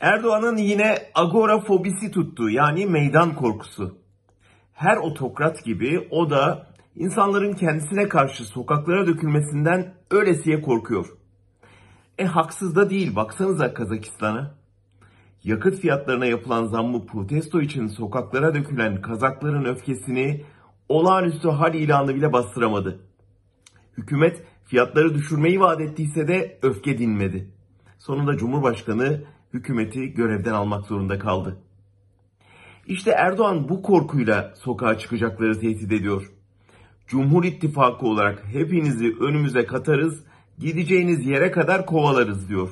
Erdoğan'ın yine agorafobisi tuttu yani meydan korkusu. Her otokrat gibi o da insanların kendisine karşı sokaklara dökülmesinden öylesiye korkuyor. E haksız da değil baksanıza Kazakistan'a. Yakıt fiyatlarına yapılan zammı protesto için sokaklara dökülen Kazakların öfkesini olağanüstü hal ilanı bile bastıramadı. Hükümet fiyatları düşürmeyi vaat ettiyse de öfke dinmedi. Sonunda Cumhurbaşkanı hükümeti görevden almak zorunda kaldı. İşte Erdoğan bu korkuyla sokağa çıkacakları tehdit ediyor. Cumhur İttifakı olarak hepinizi önümüze katarız, gideceğiniz yere kadar kovalarız diyor.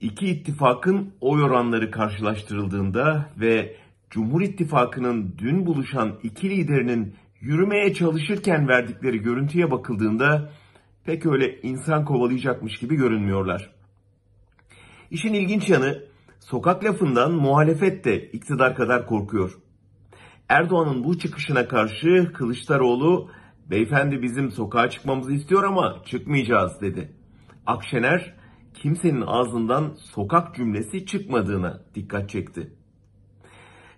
İki ittifakın oy oranları karşılaştırıldığında ve Cumhur İttifakı'nın dün buluşan iki liderinin yürümeye çalışırken verdikleri görüntüye bakıldığında pek öyle insan kovalayacakmış gibi görünmüyorlar. İşin ilginç yanı sokak lafından muhalefet de iktidar kadar korkuyor. Erdoğan'ın bu çıkışına karşı Kılıçdaroğlu beyefendi bizim sokağa çıkmamızı istiyor ama çıkmayacağız dedi. Akşener kimsenin ağzından sokak cümlesi çıkmadığına dikkat çekti.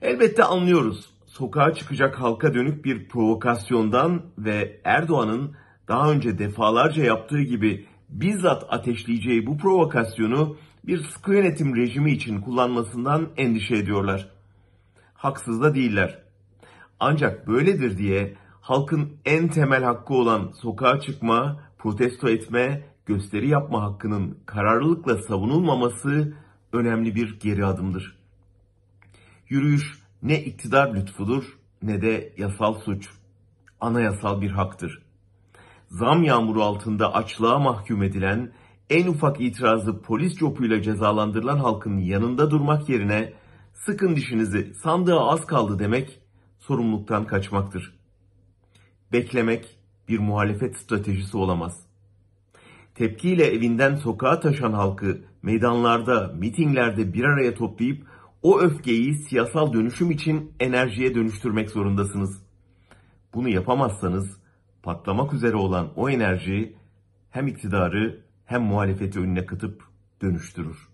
Elbette anlıyoruz. Sokağa çıkacak halka dönük bir provokasyondan ve Erdoğan'ın daha önce defalarca yaptığı gibi bizzat ateşleyeceği bu provokasyonu bir sıkı yönetim rejimi için kullanmasından endişe ediyorlar. Haksız da değiller. Ancak böyledir diye halkın en temel hakkı olan sokağa çıkma, protesto etme, gösteri yapma hakkının kararlılıkla savunulmaması önemli bir geri adımdır. Yürüyüş ne iktidar lütfudur ne de yasal suç. Anayasal bir haktır. Zam yağmuru altında açlığa mahkum edilen, en ufak itirazı polis copuyla cezalandırılan halkın yanında durmak yerine sıkın dişinizi sandığa az kaldı demek sorumluluktan kaçmaktır. Beklemek bir muhalefet stratejisi olamaz. Tepkiyle evinden sokağa taşan halkı meydanlarda, mitinglerde bir araya toplayıp o öfkeyi siyasal dönüşüm için enerjiye dönüştürmek zorundasınız. Bunu yapamazsanız patlamak üzere olan o enerji hem iktidarı hem muhalefeti önüne kıtıp dönüştürür.